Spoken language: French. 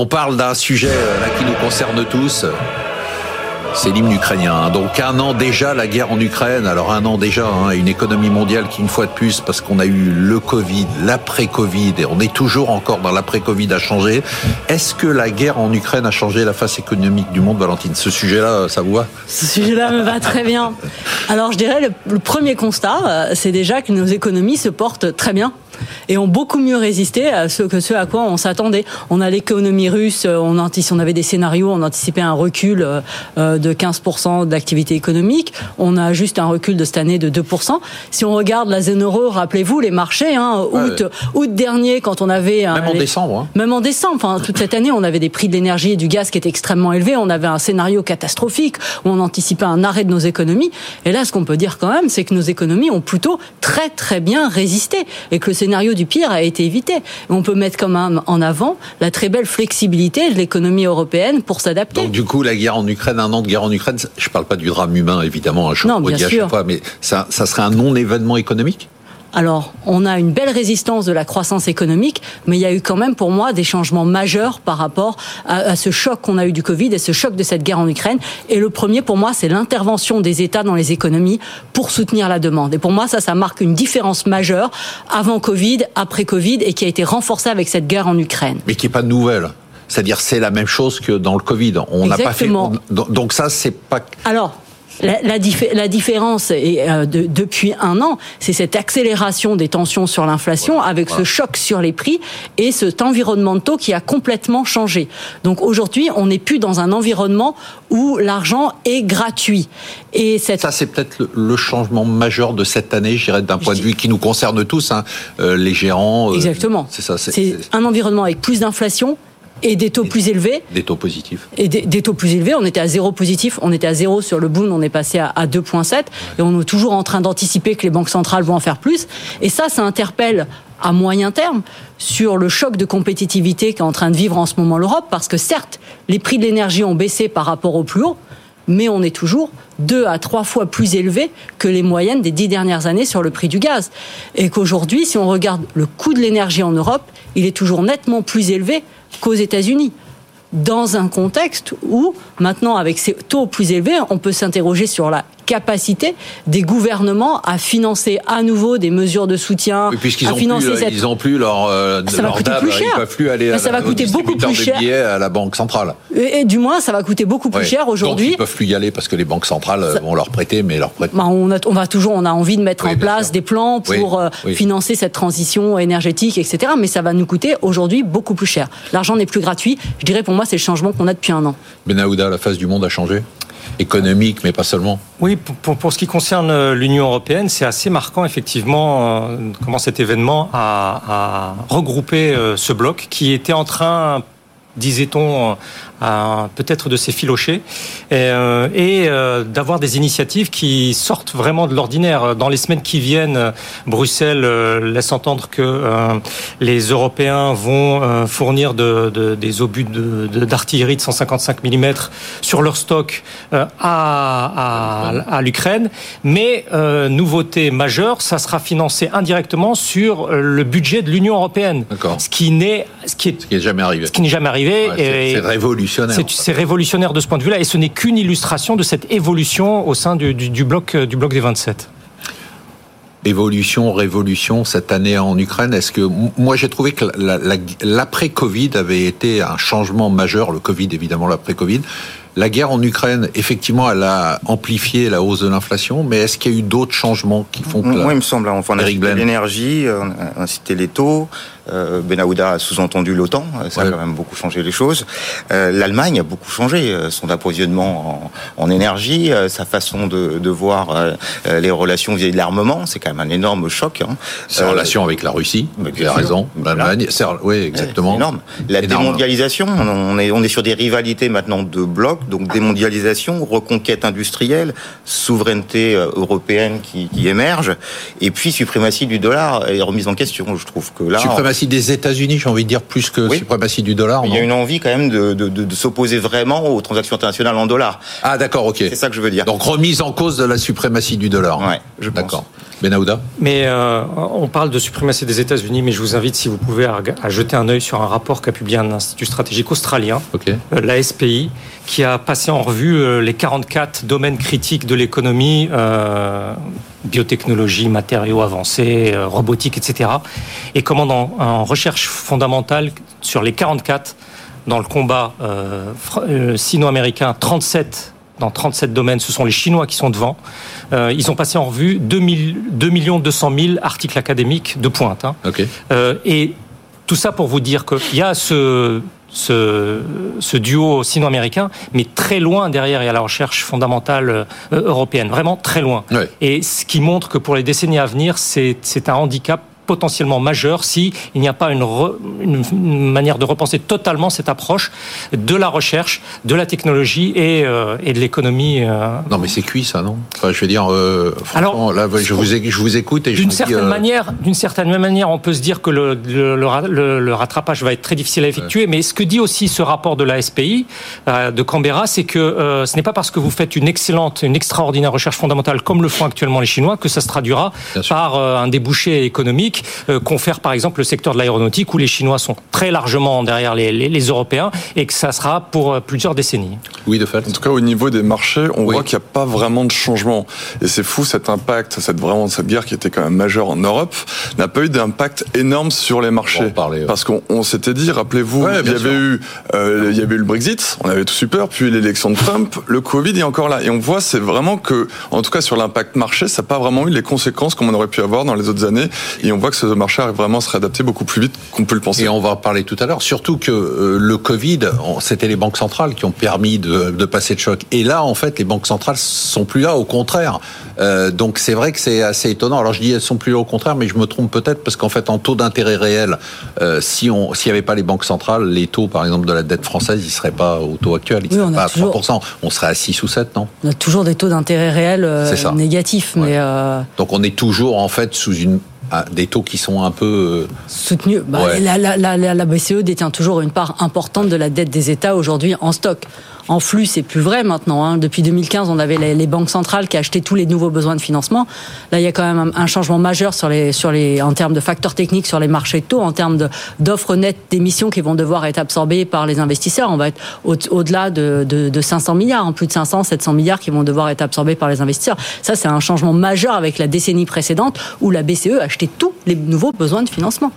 On parle d'un sujet là qui nous concerne tous. C'est l'hymne ukrainien. Donc un an déjà la guerre en Ukraine. Alors un an déjà, hein, une économie mondiale qui une fois de plus, parce qu'on a eu le Covid, l'après-Covid, et on est toujours encore dans l'après-Covid a changé. Est-ce que la guerre en Ukraine a changé la face économique du monde, Valentine? Ce sujet-là, ça vous va? Ce sujet-là me va très bien. Alors je dirais le premier constat, euh, c'est déjà que nos économies se portent très bien et ont beaucoup mieux résisté à ce que ce à quoi on s'attendait. On a l'économie russe, euh, on, on avait des scénarios, on anticipait un recul euh, euh, de 15% d'activité économique. On a juste un recul de cette année de 2%. Si on regarde la zone euro, rappelez-vous les marchés, hein, août, août dernier, quand on avait même en décembre, hein. même en décembre, enfin toute cette année, on avait des prix de l'énergie et du gaz qui étaient extrêmement élevés. On avait un scénario catastrophique où on anticipait un arrêt de nos économies. Et là, ce qu'on peut dire quand même, c'est que nos économies ont plutôt très très bien résisté et que le scénario du pire a été évité. on peut mettre quand même en avant la très belle flexibilité de l'économie européenne pour s'adapter. Donc du coup, la guerre en Ukraine, un an de guerre en Ukraine, je ne parle pas du drame humain évidemment, je non, bien sûr. à chaque fois, mais ça, ça serait un non-événement économique? Alors, on a une belle résistance de la croissance économique, mais il y a eu quand même pour moi des changements majeurs par rapport à, ce choc qu'on a eu du Covid et ce choc de cette guerre en Ukraine. Et le premier, pour moi, c'est l'intervention des États dans les économies pour soutenir la demande. Et pour moi, ça, ça marque une différence majeure avant Covid, après Covid, et qui a été renforcée avec cette guerre en Ukraine. Mais qui n'est pas nouvelle. C'est-à-dire, c'est la même chose que dans le Covid. On n'a pas fait. donc ça, c'est pas. Alors, la, la, différence euh, de, depuis un an, c'est cette accélération des tensions sur l'inflation avec ce choc sur les prix et cet environnement de taux qui a complètement changé. Donc aujourd'hui, on n'est plus dans un environnement où l'argent est gratuit. Et cette... Ça, c'est peut-être le, changement majeur de cette année, je dirais, d'un point de vue qui nous concerne tous, hein, euh, les gérants. Euh, Exactement. c'est ça. C'est un environnement avec plus d'inflation, et des taux plus élevés. Des taux positifs. Et des, taux plus élevés. On était à zéro positif, on était à zéro sur le boom, on est passé à, 2,7. Et on est toujours en train d'anticiper que les banques centrales vont en faire plus. Et ça, ça interpelle à moyen terme sur le choc de compétitivité qu'est en train de vivre en ce moment l'Europe, parce que certes, les prix de l'énergie ont baissé par rapport au plus haut, mais on est toujours deux à trois fois plus élevé que les moyennes des dix dernières années sur le prix du gaz. Et qu'aujourd'hui, si on regarde le coût de l'énergie en Europe, il est toujours nettement plus élevé qu'aux États-Unis dans un contexte où, maintenant, avec ces taux plus élevés, on peut s'interroger sur la capacité des gouvernements à financer à nouveau des mesures de soutien. Puisqu'ils n'ont plus, ils ont plus leur, euh, ça va coûter plus cher. ils peuvent plus aller ça va coûter beaucoup plus cher. à la banque centrale. Et, du moins, ça va coûter beaucoup plus cher aujourd'hui. Ils peuvent plus y aller parce que les banques centrales vont leur prêter, mais leur prêtent. Bah, on, on, va toujours, on a envie de mettre en place des plans pour euh, financer cette transition énergétique, etc. Mais ça va nous coûter aujourd'hui beaucoup plus cher. L'argent n'est plus gratuit. Je dirais pour moi, c'est le changement qu'on a depuis un an. Benaouda, la face du monde a changé? Économique, mais pas seulement. Oui, pour, ce qui concerne euh, l'Union européenne, c'est assez marquant effectivement euh, comment cet événement a, a regroupé euh, ce bloc qui était en train disait-on, peut-être de s'effilocher et, euh, et euh, d'avoir des initiatives qui sortent vraiment de l'ordinaire. Dans les semaines qui viennent, Bruxelles euh, laisse entendre que les Européens vont fournir de, de, des obus d'artillerie de, de, 155 mm sur leur stock à, à, à l'Ukraine. Mais nouveauté majeure, ça sera financé indirectement sur le budget de l'Union européenne. Ce qui n'est ce qui est, ce qui est jamais arrivé. Ce qui n'est jamais arrivé. c'est révolutionnaire. C'est révolutionnaire de ce point de vue-là, et ce n'est qu'une illustration de cette évolution au sein du, du, bloc, du bloc des 27 évolution, révolution cette année en Ukraine Est-ce que moi j'ai trouvé que l'après-Covid avait été un changement majeur, le Covid évidemment l'après-Covid, la guerre en Ukraine, effectivement, elle a amplifié la hausse de l'inflation, mais est-ce qu'il y a eu d'autres changements qui font que... Moi, il me semble, on a cité l'énergie, on a cité les taux, euh, Benahouda a sous-entendu l'OTAN, ça a quand même beaucoup changé les choses. Euh, L'Allemagne a beaucoup changé, euh, son approvisionnement en, énergie, sa façon de, voir les relations vis-à-vis de l'armement, c'est quand même un énorme choc. Hein. Ses relations avec la Russie, vous avez raison, l'Allemagne, oui, exactement. énorme. La démondialisation, on est, on est sur des rivalités maintenant de blocs, donc démondialisation, reconquête industrielle, souveraineté européenne qui, qui émerge, et puis suprématie du dollar est remise en question. Je trouve que là, suprématie des États-Unis, j'ai envie de dire plus que suprématie du dollar. Il y a une envie quand même de, de, s'opposer vraiment aux transactions internationales en dollars. Ah d'accord, ok. C'est ça que je veux dire. Donc remise en cause de la suprématie du dollar. Ouais, je D'accord. Benahouda Mais euh, on parle de suprématie des États-Unis, mais je vous invite, si vous pouvez, à, jeter un œil sur un rapport qu'a publié un institut stratégique australien, okay. euh, la SPI, qui a passé en revue euh, les 44 domaines critiques de l'économie, euh, biotechnologie, matériaux avancés, euh, robotique, etc. Et comment dans, en recherche fondamentale, sur les 44, dans le combat sino-américain, 37 dans 37 domaines, ce sont les Chinois qui sont devant. Euh, ils ont passé en revue 2, 2 200 000 articles académiques de pointe. Hein. Euh, et tout ça pour vous dire qu'il y a ce, ce, ce duo sino-américain, mais très loin derrière, il y a la recherche fondamentale euh, européenne, vraiment très loin. Et ce qui montre que pour les décennies à venir, c'est un handicap potentiellement majeur si il n'y a pas une, une, manière de repenser totalement cette approche de la recherche, de la technologie et, euh, et de l'économie. Euh. Non, mais c'est cuit ça, non? Enfin, Je veux dire, euh, Alors, là, je vous, je vous écoute et d'une certaine euh, manière, d'une certaine manière, on peut se dire que le, le, le, le rattrapage va être très difficile à effectuer. Ouais. Mais ce que dit aussi ce rapport de la SPI de Canberra, c'est que ce n'est pas parce que vous faites une excellente, une extraordinaire recherche fondamentale comme le font actuellement les Chinois que ça se traduira par un débouché économique euh, confère par exemple le secteur de l'aéronautique où les Chinois sont très largement derrière les, les, les, Européens et que ça sera pour euh, plusieurs décennies. Oui, de fait. En tout cas, au niveau des marchés, on oui. voit qu'il n'y a pas vraiment de changement. Et c'est fou cet impact, cette vraiment cette guerre qui était quand même majeure en Europe, n'a pas eu d'impact énorme sur les marchés. Parler, ouais. Parce qu'on s'était dit, rappelez-vous, ouais, il y avait eu euh, il y avait eu le Brexit, on avait tout super, puis l'élection de Trump, le Covid est encore là. Et on voit, c'est vraiment que, en tout cas sur l'impact marché, ça n'a pas vraiment eu les conséquences comme on aurait pu avoir dans les autres années. Et on voit que ce marché arrive vraiment à se réadapter beaucoup plus vite qu'on peut le penser. Et on va en parler tout à l'heure. Surtout que euh, le Covid, c'était les banques centrales qui ont permis de, de, passer de choc. Et là, en fait, les banques centrales sont plus là. Au contraire. Euh, donc c'est vrai que c'est assez étonnant. Alors je dis elles sont plus là au contraire, mais je me trompe peut-être parce qu'en fait, en taux d'intérêt réel, euh, si on s'il n'y avait pas les banques centrales, les taux, par exemple, de la dette française, ils seraient pas au taux actuel. Ils oui, seraient pas à toujours... 3%. On serait à 6 ou 7, non? On a toujours des taux d'intérêt réels euh, négatifs, ouais. mais donc on est toujours en fait sous une des taux qui sont un peu soutenus. Bah, ouais. la, la, la, la, BCE détient toujours une part importante de la dette des États aujourd'hui en stock. En flux, c'est plus vrai maintenant. Hein. Depuis 2015, on avait les, banques centrales qui achetaient tous les nouveaux besoins de financement. Là, il y a quand même un, changement majeur sur les, sur les, en termes de facteurs techniques sur les marchés de taux, en termes d'offres nettes d'émissions qui vont devoir être absorbées par les investisseurs. On va être au-delà au de, de, de, 500 milliards, en plus de 500, 700 milliards qui vont devoir être absorbés par les investisseurs. Ça, c'est un changement majeur avec la décennie précédente où la BCE achetait tous les nouveaux besoins de financement.